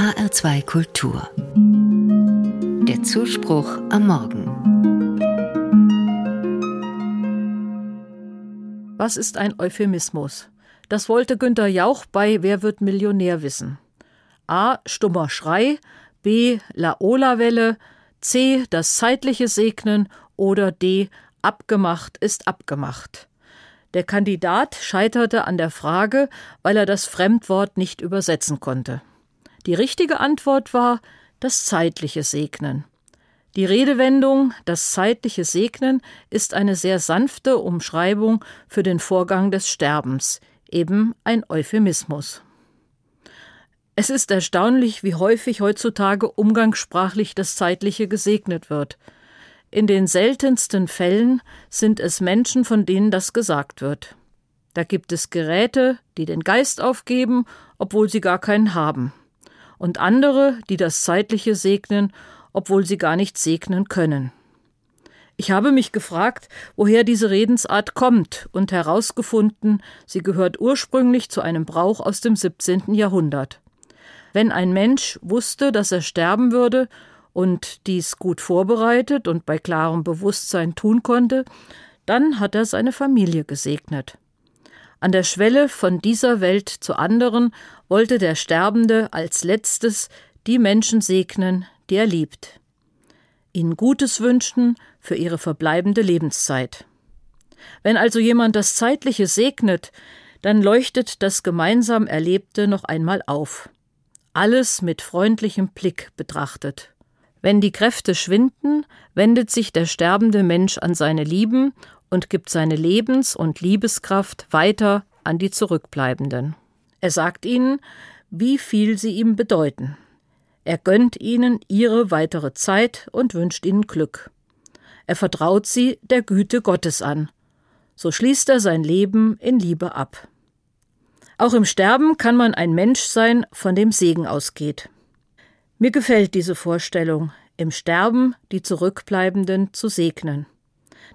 HR2 Kultur. Der Zuspruch am Morgen. Was ist ein Euphemismus? Das wollte Günter Jauch bei Wer wird Millionär wissen. A. Stummer Schrei, B. Laola-Welle, C. Das zeitliche Segnen oder D. Abgemacht ist abgemacht. Der Kandidat scheiterte an der Frage, weil er das Fremdwort nicht übersetzen konnte. Die richtige Antwort war das zeitliche Segnen. Die Redewendung das zeitliche Segnen ist eine sehr sanfte Umschreibung für den Vorgang des Sterbens, eben ein Euphemismus. Es ist erstaunlich, wie häufig heutzutage umgangssprachlich das Zeitliche gesegnet wird. In den seltensten Fällen sind es Menschen, von denen das gesagt wird. Da gibt es Geräte, die den Geist aufgeben, obwohl sie gar keinen haben, und andere, die das Zeitliche segnen, obwohl sie gar nicht segnen können. Ich habe mich gefragt, woher diese Redensart kommt und herausgefunden, sie gehört ursprünglich zu einem Brauch aus dem 17. Jahrhundert. Wenn ein Mensch wusste, dass er sterben würde, und dies gut vorbereitet und bei klarem Bewusstsein tun konnte, dann hat er seine Familie gesegnet. An der Schwelle von dieser Welt zur anderen wollte der Sterbende als letztes die Menschen segnen, die er liebt. Ihnen Gutes wünschen für ihre verbleibende Lebenszeit. Wenn also jemand das Zeitliche segnet, dann leuchtet das gemeinsam Erlebte noch einmal auf. Alles mit freundlichem Blick betrachtet. Wenn die Kräfte schwinden, wendet sich der sterbende Mensch an seine Lieben und gibt seine Lebens- und Liebeskraft weiter an die Zurückbleibenden. Er sagt ihnen, wie viel sie ihm bedeuten. Er gönnt ihnen ihre weitere Zeit und wünscht ihnen Glück. Er vertraut sie der Güte Gottes an. So schließt er sein Leben in Liebe ab. Auch im Sterben kann man ein Mensch sein, von dem Segen ausgeht. Mir gefällt diese Vorstellung, im Sterben die Zurückbleibenden zu segnen.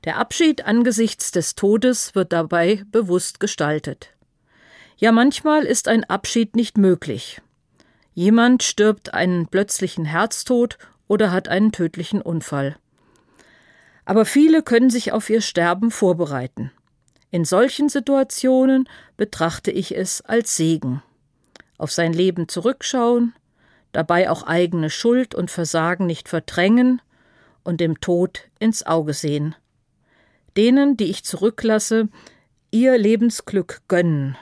Der Abschied angesichts des Todes wird dabei bewusst gestaltet. Ja, manchmal ist ein Abschied nicht möglich. Jemand stirbt einen plötzlichen Herztod oder hat einen tödlichen Unfall. Aber viele können sich auf ihr Sterben vorbereiten. In solchen Situationen betrachte ich es als Segen. Auf sein Leben zurückschauen, dabei auch eigene Schuld und Versagen nicht verdrängen und dem Tod ins Auge sehen. Denen, die ich zurücklasse, ihr Lebensglück gönnen.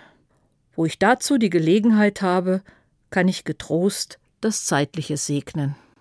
Wo ich dazu die Gelegenheit habe, kann ich getrost das Zeitliche segnen.